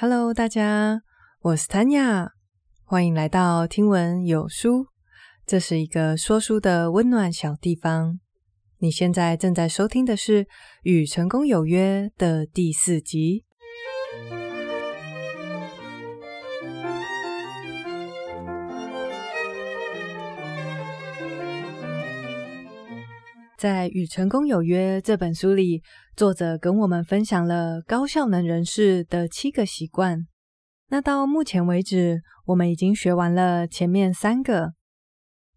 Hello，大家，我是 Tanya，欢迎来到听闻有书。这是一个说书的温暖小地方。你现在正在收听的是《与成功有约》的第四集。在《与成功有约》这本书里，作者跟我们分享了高效能人士的七个习惯。那到目前为止，我们已经学完了前面三个。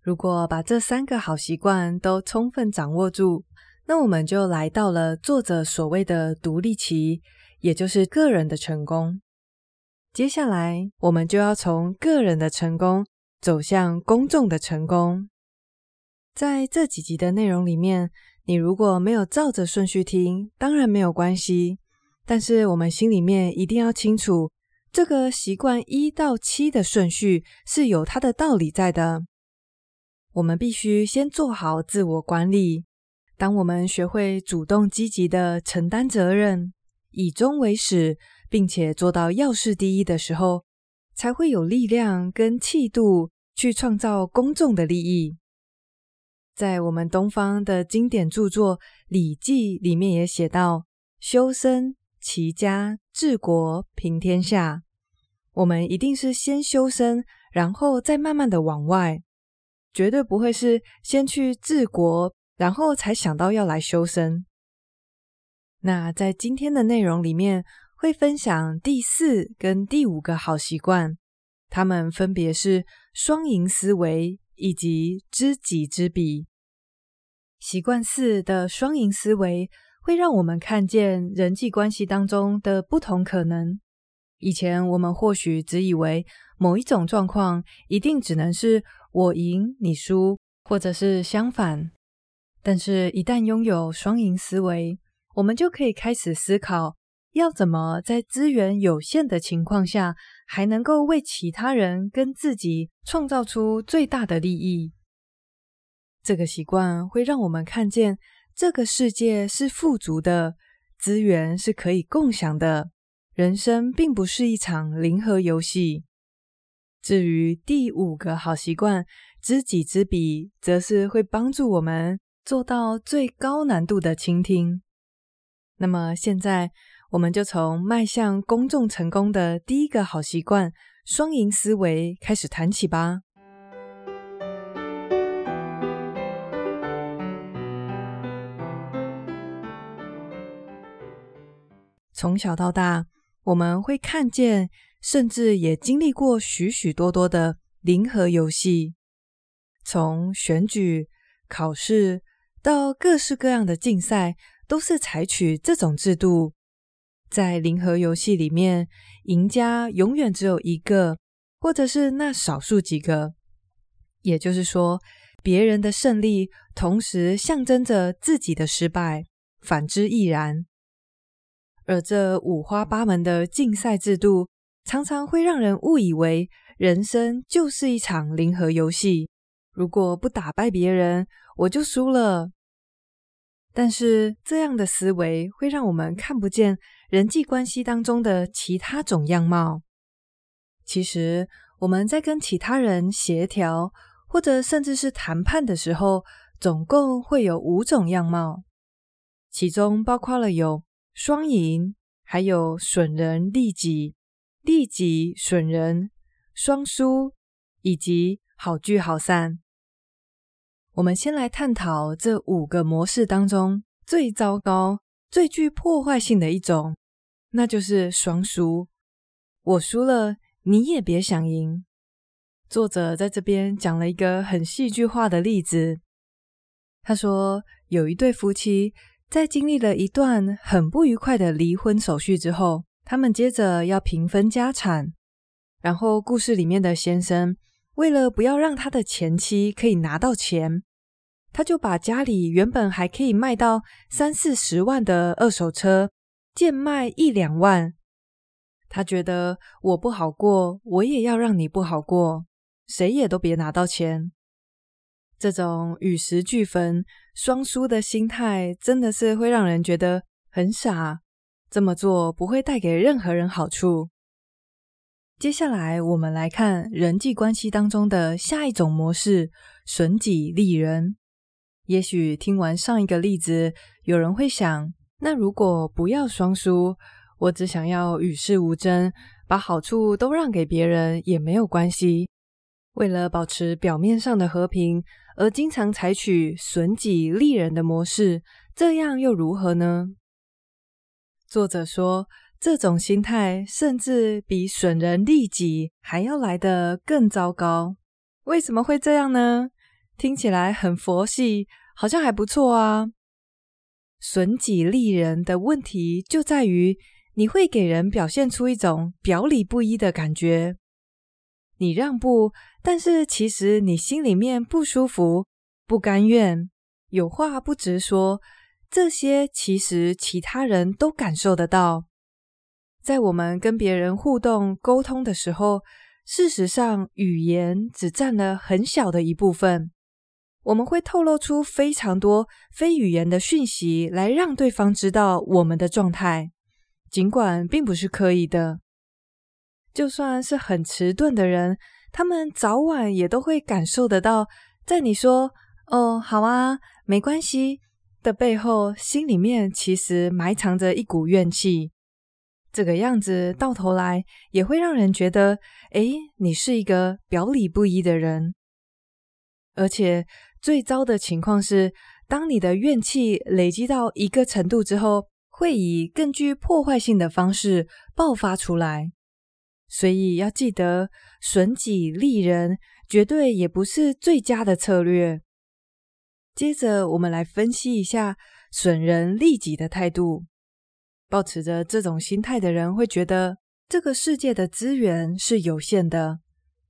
如果把这三个好习惯都充分掌握住，那我们就来到了作者所谓的独立期，也就是个人的成功。接下来，我们就要从个人的成功走向公众的成功。在这几集的内容里面，你如果没有照着顺序听，当然没有关系。但是我们心里面一定要清楚，这个习惯一到七的顺序是有它的道理在的。我们必须先做好自我管理。当我们学会主动积极的承担责任，以终为始，并且做到要事第一的时候，才会有力量跟气度去创造公众的利益。在我们东方的经典著作《礼记》里面也写到：“修身、齐家、治国、平天下。”我们一定是先修身，然后再慢慢的往外，绝对不会是先去治国，然后才想到要来修身。那在今天的内容里面，会分享第四跟第五个好习惯，他们分别是双赢思维。以及知己知彼。习惯四的双赢思维会让我们看见人际关系当中的不同可能。以前我们或许只以为某一种状况一定只能是我赢你输，或者是相反。但是，一旦拥有双赢思维，我们就可以开始思考，要怎么在资源有限的情况下，还能够为其他人跟自己创造出最大的利益。这个习惯会让我们看见这个世界是富足的，资源是可以共享的，人生并不是一场零和游戏。至于第五个好习惯，知己知彼，则是会帮助我们做到最高难度的倾听。那么现在。我们就从迈向公众成功的第一个好习惯——双赢思维开始谈起吧。从小到大，我们会看见，甚至也经历过许许多多的零和游戏，从选举、考试到各式各样的竞赛，都是采取这种制度。在零和游戏里面，赢家永远只有一个，或者是那少数几个。也就是说，别人的胜利同时象征着自己的失败，反之亦然。而这五花八门的竞赛制度，常常会让人误以为人生就是一场零和游戏。如果不打败别人，我就输了。但是这样的思维会让我们看不见人际关系当中的其他种样貌。其实我们在跟其他人协调，或者甚至是谈判的时候，总共会有五种样貌，其中包括了有双赢，还有损人利己、利己损人、双输，以及好聚好散。我们先来探讨这五个模式当中最糟糕、最具破坏性的一种，那就是双输。我输了，你也别想赢。作者在这边讲了一个很戏剧化的例子。他说，有一对夫妻在经历了一段很不愉快的离婚手续之后，他们接着要平分家产。然后，故事里面的先生，为了不要让他的前妻可以拿到钱，他就把家里原本还可以卖到三四十万的二手车贱卖一两万。他觉得我不好过，我也要让你不好过，谁也都别拿到钱。这种与石俱焚、双输的心态，真的是会让人觉得很傻。这么做不会带给任何人好处，接下来，我们来看人际关系当中的下一种模式——损己利人。也许听完上一个例子，有人会想：那如果不要双输，我只想要与世无争，把好处都让给别人也没有关系。为了保持表面上的和平，而经常采取损己利人的模式，这样又如何呢？作者说，这种心态甚至比损人利己还要来得更糟糕。为什么会这样呢？听起来很佛系，好像还不错啊。损己利人的问题就在于，你会给人表现出一种表里不一的感觉。你让步，但是其实你心里面不舒服、不甘愿，有话不直说，这些其实其他人都感受得到。在我们跟别人互动沟通的时候，事实上语言只占了很小的一部分，我们会透露出非常多非语言的讯息来让对方知道我们的状态，尽管并不是刻意的。就算是很迟钝的人，他们早晚也都会感受得到，在你说“哦，好啊，没关系”的背后，心里面其实埋藏着一股怨气。这个样子到头来也会让人觉得，诶，你是一个表里不一的人。而且最糟的情况是，当你的怨气累积到一个程度之后，会以更具破坏性的方式爆发出来。所以要记得，损己利人绝对也不是最佳的策略。接着，我们来分析一下损人利己的态度。抱持着这种心态的人会觉得，这个世界的资源是有限的，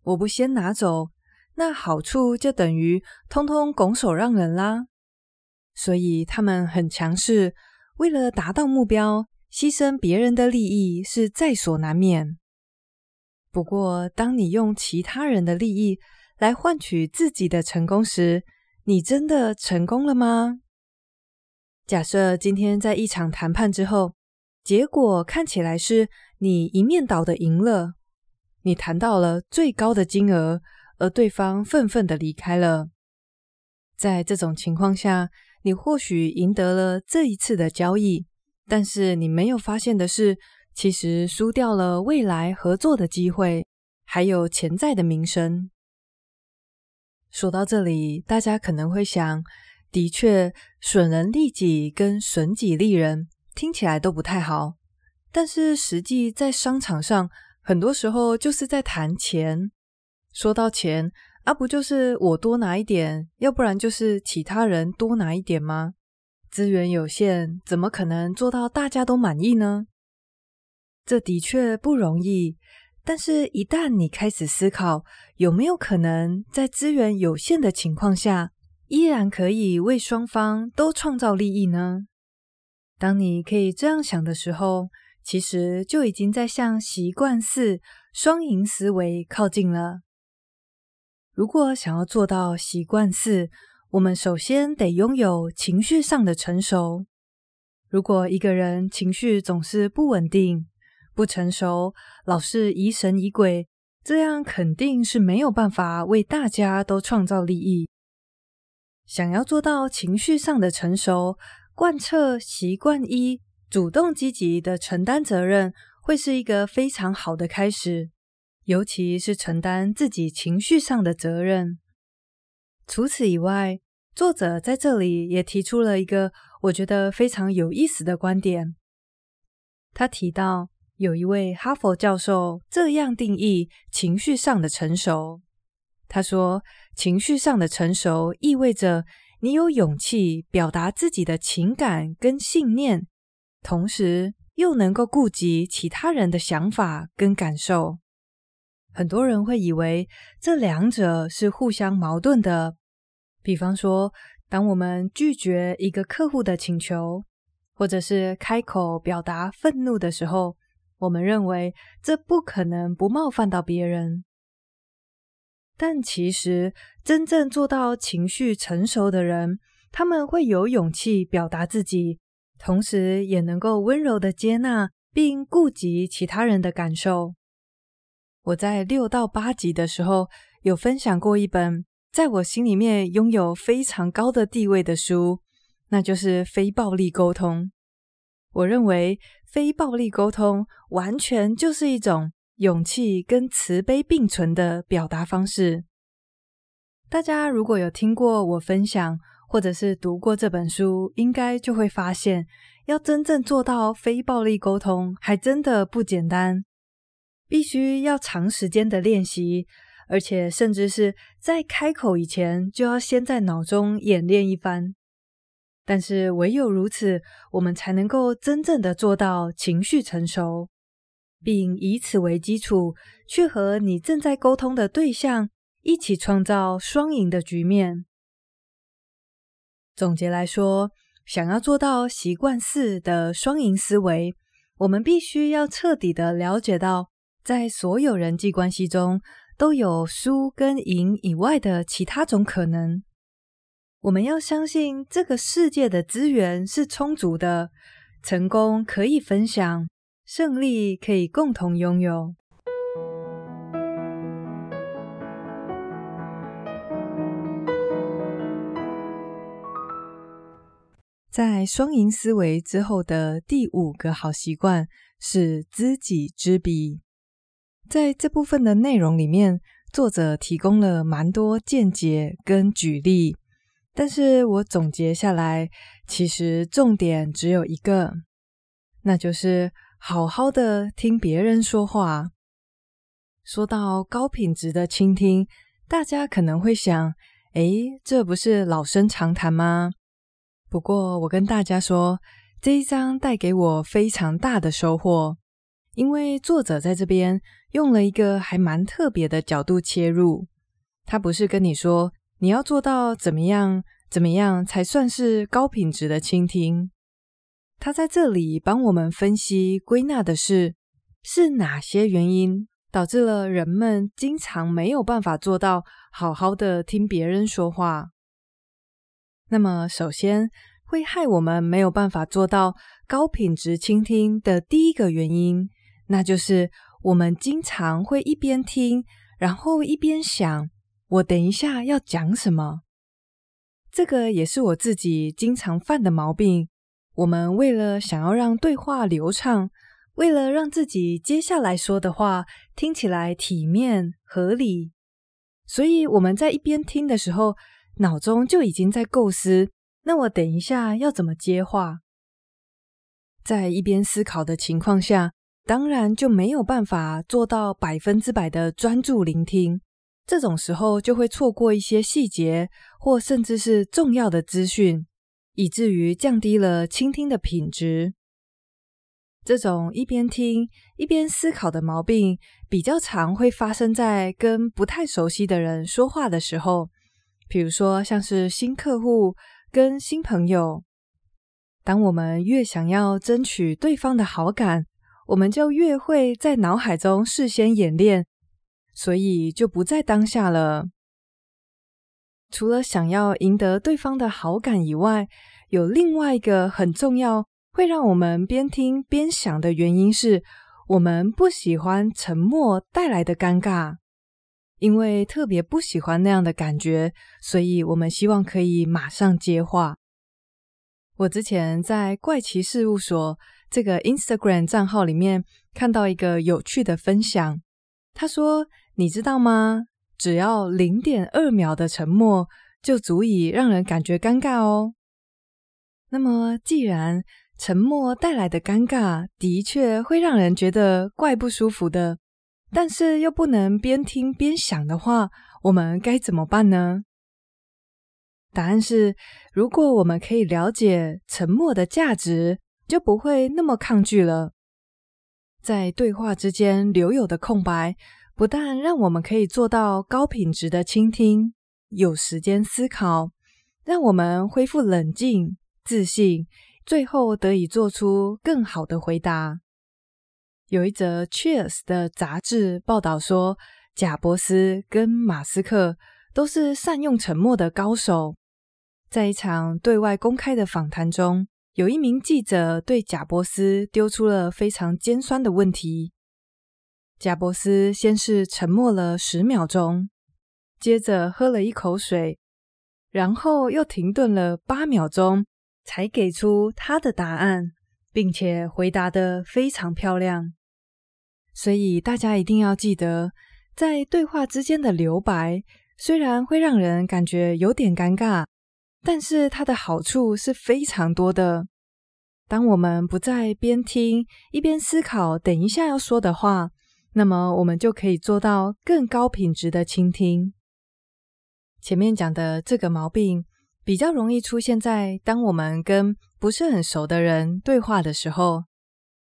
我不先拿走，那好处就等于通通拱手让人啦。所以他们很强势，为了达到目标，牺牲别人的利益是在所难免。不过，当你用其他人的利益来换取自己的成功时，你真的成功了吗？假设今天在一场谈判之后，结果看起来是你一面倒的赢了，你谈到了最高的金额，而对方愤愤的离开了。在这种情况下，你或许赢得了这一次的交易，但是你没有发现的是，其实输掉了未来合作的机会，还有潜在的名声。说到这里，大家可能会想：的确，损人利己跟损己利人听起来都不太好，但是实际在商场上，很多时候就是在谈钱。说到钱，啊，不就是我多拿一点，要不然就是其他人多拿一点吗？资源有限，怎么可能做到大家都满意呢？这的确不容易，但是，一旦你开始思考，有没有可能在资源有限的情况下，依然可以为双方都创造利益呢？当你可以这样想的时候，其实就已经在向习惯四双赢思维靠近了。如果想要做到习惯四，我们首先得拥有情绪上的成熟。如果一个人情绪总是不稳定，不成熟，老是疑神疑鬼，这样肯定是没有办法为大家都创造利益。想要做到情绪上的成熟，贯彻习惯一，主动积极的承担责任，会是一个非常好的开始。尤其是承担自己情绪上的责任。除此以外，作者在这里也提出了一个我觉得非常有意思的观点。他提到，有一位哈佛教授这样定义情绪上的成熟。他说，情绪上的成熟意味着你有勇气表达自己的情感跟信念，同时又能够顾及其他人的想法跟感受。很多人会以为这两者是互相矛盾的。比方说，当我们拒绝一个客户的请求，或者是开口表达愤怒的时候，我们认为这不可能不冒犯到别人，但其实真正做到情绪成熟的人，他们会有勇气表达自己，同时也能够温柔的接纳并顾及其他人的感受。我在六到八集的时候有分享过一本在我心里面拥有非常高的地位的书，那就是《非暴力沟通》。我认为非暴力沟通完全就是一种勇气跟慈悲并存的表达方式。大家如果有听过我分享，或者是读过这本书，应该就会发现，要真正做到非暴力沟通，还真的不简单，必须要长时间的练习，而且甚至是在开口以前，就要先在脑中演练一番。但是唯有如此，我们才能够真正的做到情绪成熟，并以此为基础，去和你正在沟通的对象一起创造双赢的局面。总结来说，想要做到习惯四的双赢思维，我们必须要彻底的了解到，在所有人际关系中，都有输跟赢以外的其他种可能。我们要相信这个世界的资源是充足的，成功可以分享，胜利可以共同拥有。在双赢思维之后的第五个好习惯是知己知彼。在这部分的内容里面，作者提供了蛮多见解跟举例。但是我总结下来，其实重点只有一个，那就是好好的听别人说话。说到高品质的倾听，大家可能会想，诶，这不是老生常谈吗？不过我跟大家说，这一章带给我非常大的收获，因为作者在这边用了一个还蛮特别的角度切入，他不是跟你说，你要做到怎么样？怎么样才算是高品质的倾听？他在这里帮我们分析归纳的是，是哪些原因导致了人们经常没有办法做到好好的听别人说话。那么，首先会害我们没有办法做到高品质倾听的第一个原因，那就是我们经常会一边听，然后一边想。我等一下要讲什么？这个也是我自己经常犯的毛病。我们为了想要让对话流畅，为了让自己接下来说的话听起来体面合理，所以我们在一边听的时候，脑中就已经在构思：那我等一下要怎么接话？在一边思考的情况下，当然就没有办法做到百分之百的专注聆听。这种时候就会错过一些细节，或甚至是重要的资讯，以至于降低了倾听的品质。这种一边听一边思考的毛病，比较常会发生在跟不太熟悉的人说话的时候，比如说像是新客户跟新朋友。当我们越想要争取对方的好感，我们就越会在脑海中事先演练。所以就不在当下了。除了想要赢得对方的好感以外，有另外一个很重要，会让我们边听边想的原因是，我们不喜欢沉默带来的尴尬，因为特别不喜欢那样的感觉，所以我们希望可以马上接话。我之前在怪奇事务所这个 Instagram 账号里面看到一个有趣的分享，他说。你知道吗？只要零点二秒的沉默，就足以让人感觉尴尬哦。那么，既然沉默带来的尴尬的确会让人觉得怪不舒服的，但是又不能边听边想的话，我们该怎么办呢？答案是：如果我们可以了解沉默的价值，就不会那么抗拒了。在对话之间留有的空白。不但让我们可以做到高品质的倾听，有时间思考，让我们恢复冷静、自信，最后得以做出更好的回答。有一则《Cheers》的杂志报道说，贾伯斯跟马斯克都是善用沉默的高手。在一场对外公开的访谈中，有一名记者对贾伯斯丢出了非常尖酸的问题。贾伯斯先是沉默了十秒钟，接着喝了一口水，然后又停顿了八秒钟，才给出他的答案，并且回答的非常漂亮。所以大家一定要记得，在对话之间的留白，虽然会让人感觉有点尴尬，但是它的好处是非常多的。当我们不再边听一边思考，等一下要说的话，那么我们就可以做到更高品质的倾听。前面讲的这个毛病比较容易出现在当我们跟不是很熟的人对话的时候。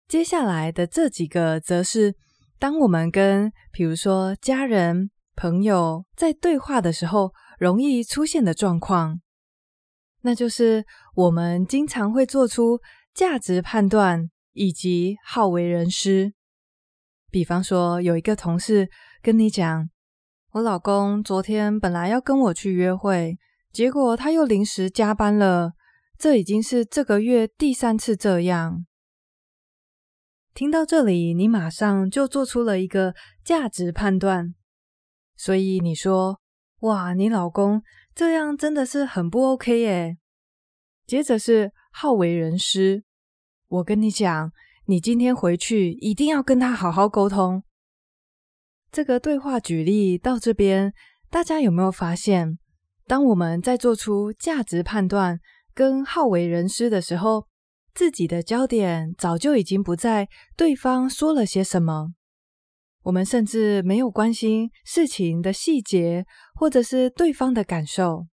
接下来的这几个则是当我们跟比如说家人、朋友在对话的时候容易出现的状况，那就是我们经常会做出价值判断以及好为人师。比方说，有一个同事跟你讲：“我老公昨天本来要跟我去约会，结果他又临时加班了。这已经是这个月第三次这样。”听到这里，你马上就做出了一个价值判断，所以你说：“哇，你老公这样真的是很不 OK 耶。”接着是好为人师，我跟你讲。你今天回去一定要跟他好好沟通。这个对话举例到这边，大家有没有发现，当我们在做出价值判断跟好为人师的时候，自己的焦点早就已经不在对方说了些什么，我们甚至没有关心事情的细节或者是对方的感受。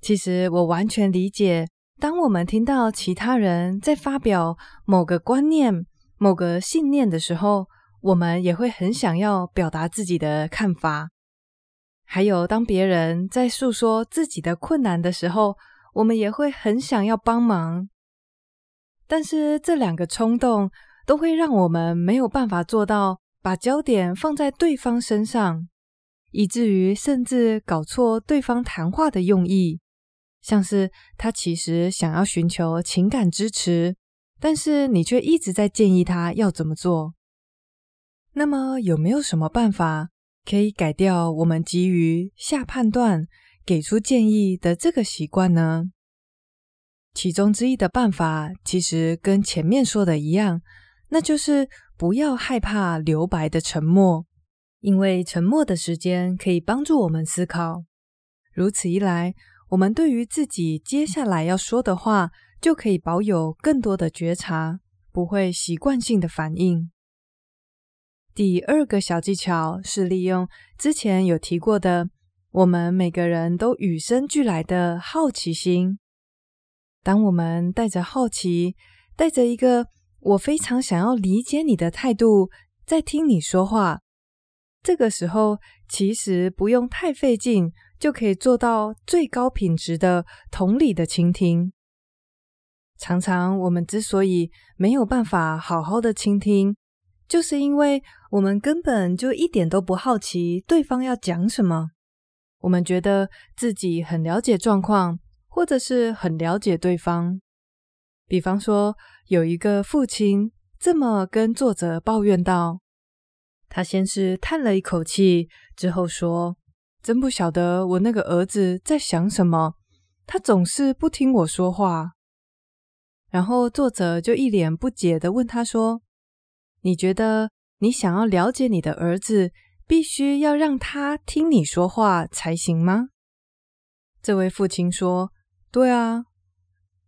其实我完全理解。当我们听到其他人在发表某个观念、某个信念的时候，我们也会很想要表达自己的看法。还有，当别人在诉说自己的困难的时候，我们也会很想要帮忙。但是，这两个冲动都会让我们没有办法做到把焦点放在对方身上，以至于甚至搞错对方谈话的用意。像是他其实想要寻求情感支持，但是你却一直在建议他要怎么做。那么有没有什么办法可以改掉我们急于下判断、给出建议的这个习惯呢？其中之一的办法其实跟前面说的一样，那就是不要害怕留白的沉默，因为沉默的时间可以帮助我们思考。如此一来，我们对于自己接下来要说的话，就可以保有更多的觉察，不会习惯性的反应。第二个小技巧是利用之前有提过的，我们每个人都与生俱来的好奇心。当我们带着好奇，带着一个我非常想要理解你的态度，在听你说话，这个时候其实不用太费劲。就可以做到最高品质的同理的倾听。常常我们之所以没有办法好好的倾听，就是因为我们根本就一点都不好奇对方要讲什么。我们觉得自己很了解状况，或者是很了解对方。比方说，有一个父亲这么跟作者抱怨道：他先是叹了一口气，之后说。真不晓得我那个儿子在想什么，他总是不听我说话。然后作者就一脸不解地问他说：“你觉得你想要了解你的儿子，必须要让他听你说话才行吗？”这位父亲说：“对啊。”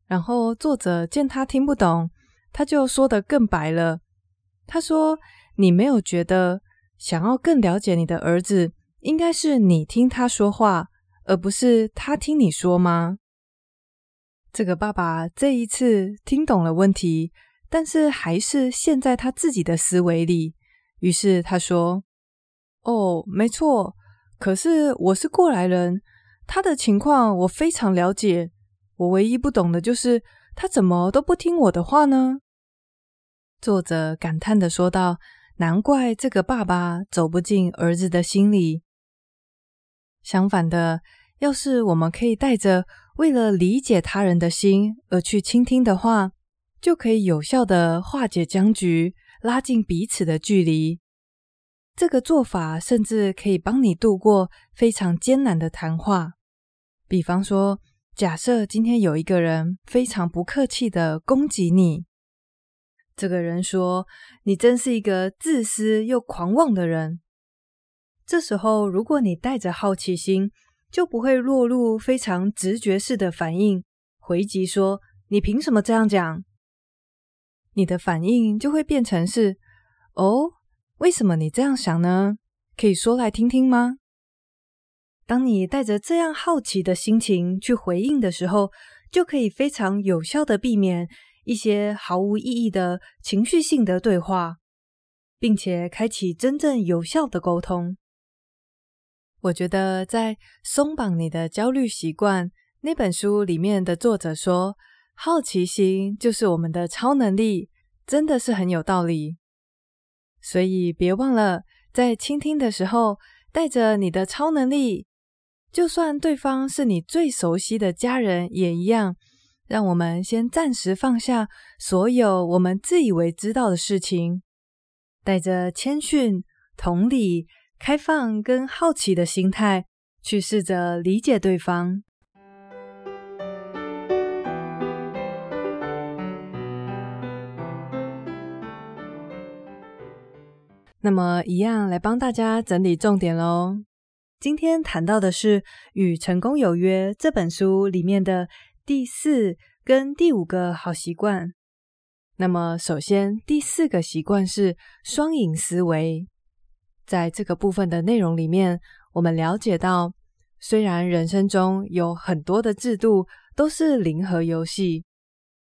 然后作者见他听不懂，他就说得更白了。他说：“你没有觉得想要更了解你的儿子？”应该是你听他说话，而不是他听你说吗？这个爸爸这一次听懂了问题，但是还是陷在他自己的思维里。于是他说：“哦，没错，可是我是过来人，他的情况我非常了解。我唯一不懂的就是他怎么都不听我的话呢？”作者感叹的说道：“难怪这个爸爸走不进儿子的心里。”相反的，要是我们可以带着为了理解他人的心而去倾听的话，就可以有效的化解僵局，拉近彼此的距离。这个做法甚至可以帮你度过非常艰难的谈话。比方说，假设今天有一个人非常不客气的攻击你，这个人说：“你真是一个自私又狂妄的人。”这时候，如果你带着好奇心，就不会落入非常直觉式的反应，回击说：“你凭什么这样讲？”你的反应就会变成是：“哦。”为什么你这样想呢？可以说来听听吗？当你带着这样好奇的心情去回应的时候，就可以非常有效的避免一些毫无意义的情绪性的对话，并且开启真正有效的沟通。我觉得在《松绑你的焦虑习惯》那本书里面的作者说，好奇心就是我们的超能力，真的是很有道理。所以别忘了，在倾听的时候，带着你的超能力，就算对方是你最熟悉的家人也一样。让我们先暂时放下所有我们自以为知道的事情，带着谦逊、同理、开放跟好奇的心态，去试着理解对方。那么，一样来帮大家整理重点喽。今天谈到的是《与成功有约》这本书里面的第四跟第五个好习惯。那么，首先第四个习惯是双赢思维。在这个部分的内容里面，我们了解到，虽然人生中有很多的制度都是零和游戏，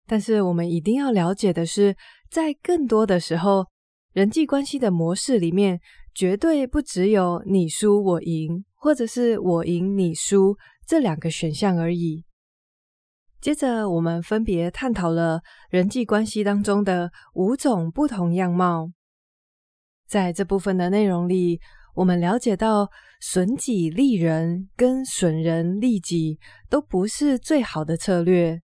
但是我们一定要了解的是，在更多的时候，人际关系的模式里面，绝对不只有你输我赢，或者是我赢你输这两个选项而已。接着，我们分别探讨了人际关系当中的五种不同样貌。在这部分的内容里，我们了解到损己利人跟损人利己都不是最好的策略，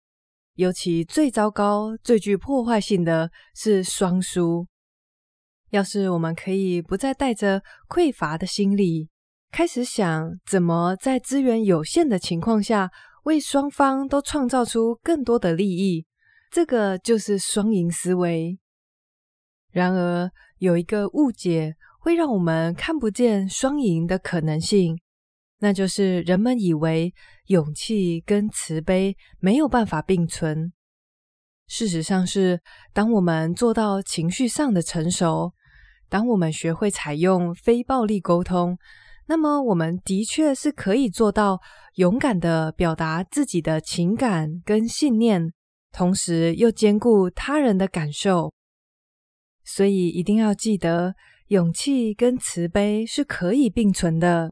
尤其最糟糕、最具破坏性的是双输。要是我们可以不再带着匮乏的心理，开始想怎么在资源有限的情况下，为双方都创造出更多的利益，这个就是双赢思维。然而，有一个误解会让我们看不见双赢的可能性，那就是人们以为勇气跟慈悲没有办法并存。事实上是，当我们做到情绪上的成熟，当我们学会采用非暴力沟通，那么我们的确是可以做到勇敢的表达自己的情感跟信念，同时又兼顾他人的感受。所以一定要记得，勇气跟慈悲是可以并存的。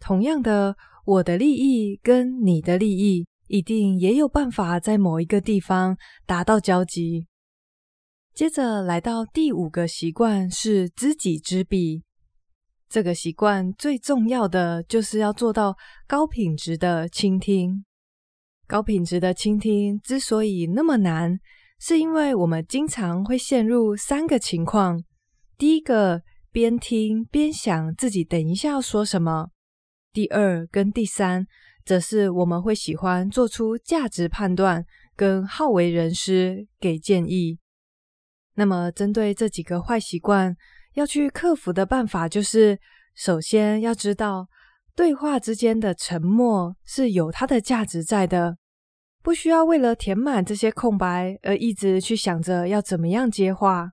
同样的，我的利益跟你的利益，一定也有办法在某一个地方达到交集。接着来到第五个习惯是知己知彼。这个习惯最重要的就是要做到高品质的倾听。高品质的倾听之所以那么难，是因为我们经常会陷入三个情况：第一个，边听边想自己等一下要说什么；第二跟第三，则是我们会喜欢做出价值判断，跟好为人师给建议。那么，针对这几个坏习惯，要去克服的办法就是：首先要知道，对话之间的沉默是有它的价值在的，不需要为了填满这些空白而一直去想着要怎么样接话。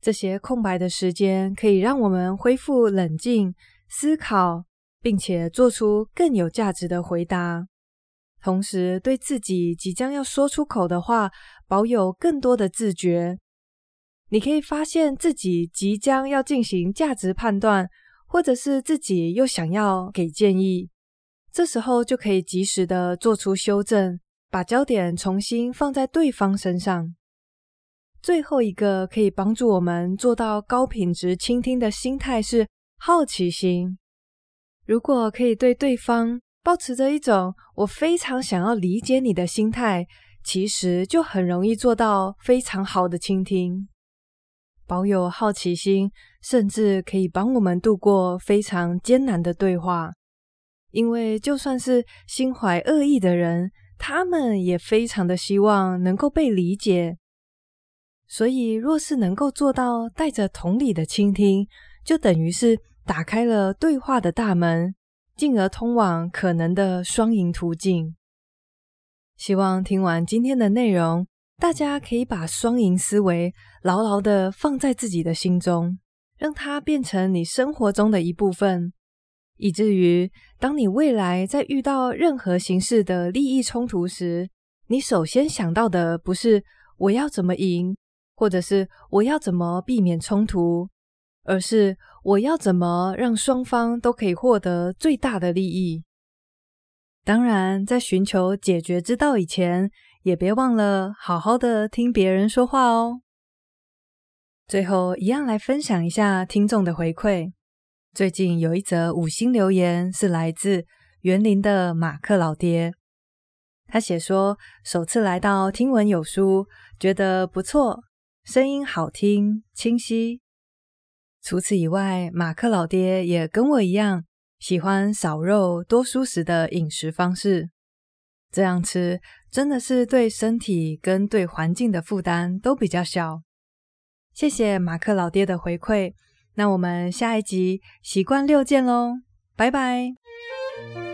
这些空白的时间可以让我们恢复冷静、思考，并且做出更有价值的回答，同时对自己即将要说出口的话保有更多的自觉。你可以发现自己即将要进行价值判断，或者是自己又想要给建议，这时候就可以及时的做出修正，把焦点重新放在对方身上。最后一个可以帮助我们做到高品质倾听的心态是好奇心。如果可以对对方保持着一种我非常想要理解你的心态，其实就很容易做到非常好的倾听。保有好奇心，甚至可以帮我们度过非常艰难的对话。因为就算是心怀恶意的人，他们也非常的希望能够被理解。所以，若是能够做到带着同理的倾听，就等于是打开了对话的大门，进而通往可能的双赢途径。希望听完今天的内容，大家可以把双赢思维牢牢的放在自己的心中，让它变成你生活中的一部分，以至于当你未来在遇到任何形式的利益冲突时，你首先想到的不是我要怎么赢，或者是我要怎么避免冲突，而是我要怎么让双方都可以获得最大的利益。当然，在寻求解决之道以前，也别忘了好好的听别人说话哦。最后，一样来分享一下听众的回馈。最近有一则五星留言是来自园林的马克老爹，他写说首次来到听闻有书，觉得不错，声音好听清晰。除此以外，马克老爹也跟我一样。喜欢少肉多蔬食的饮食方式，这样吃真的是对身体跟对环境的负担都比较小。谢谢马克老爹的回馈，那我们下一集习惯六见喽拜拜。